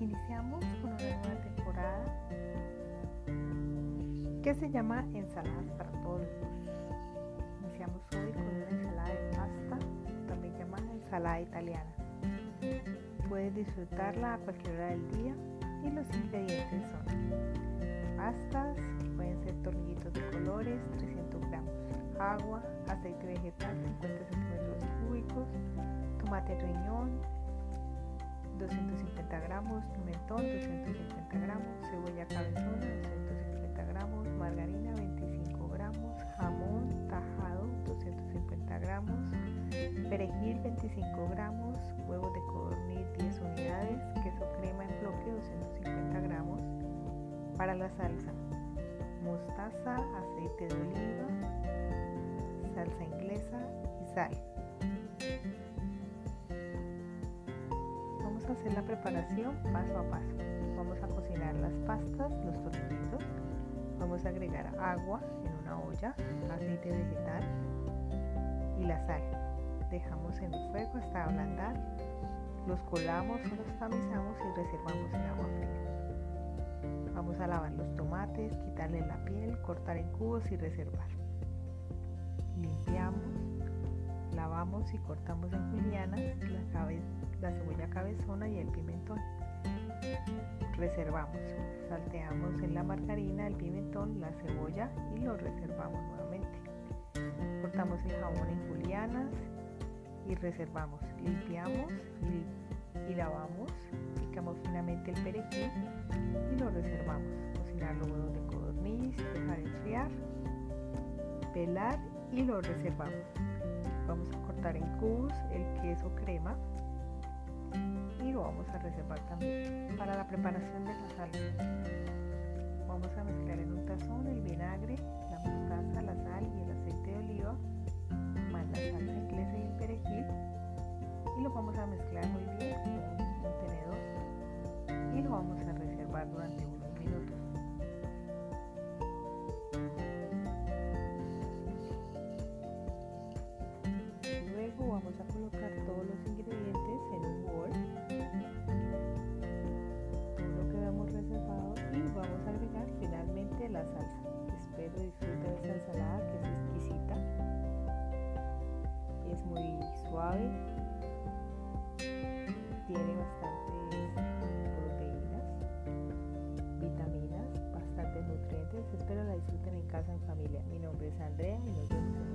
Iniciamos con una nueva temporada que se llama ensaladas para todos. Iniciamos hoy con una ensalada de pasta, también llamada ensalada italiana. Puedes disfrutarla a cualquier hora del día y los ingredientes son pastas, que pueden ser tornillitos de colores, 300 gramos, agua, aceite vegetal, 50 centímetros cúbicos, tomate riñón, 250 gramos, pimentón 250 gramos, cebolla cabezona 250 gramos, margarina 25 gramos, jamón tajado 250 gramos, perejil 25 gramos, huevos de codorniz 10 unidades, queso crema en bloque 250 gramos. Para la salsa, mostaza, aceite de oliva, salsa inglesa y sal. Hacer la preparación paso a paso. Vamos a cocinar las pastas, los tortillitos. Vamos a agregar agua en una olla, aceite vegetal y la sal. Dejamos en el fuego hasta ablandar. Los colamos los tamizamos y reservamos en agua fría. Vamos a lavar los tomates, quitarle la piel, cortar en cubos y reservar. Limpiamos, lavamos y cortamos en julianas la, la cebolla cabezona y el pimentón. Reservamos, salteamos en la margarina el pimentón, la cebolla y lo reservamos nuevamente. Cortamos el jamón en julianas y reservamos. Limpiamos y, y lavamos, picamos finamente el perejil y lo reservamos. Cocinar los huevos de codorniz, dejar enfriar, pelar y lo reservamos. Vamos a cortar en cubos el queso crema y lo vamos a reservar también. Para la preparación de la salsa, vamos a mezclar en un tazón el vinagre, la mostaza, la sal y el aceite de oliva, más la salsa inglesa y el perejil y lo vamos a mezclar muy bien con un tenedor y lo vamos a reservar durante unos minutos. Todos los ingredientes en un bol, todo lo que hemos reservado y vamos a agregar finalmente la salsa. Espero disfruten esta ensalada que es exquisita, es muy suave, tiene bastantes proteínas, vitaminas, bastantes nutrientes. Espero la disfruten en casa en familia. Mi nombre es Andrea y nos vemos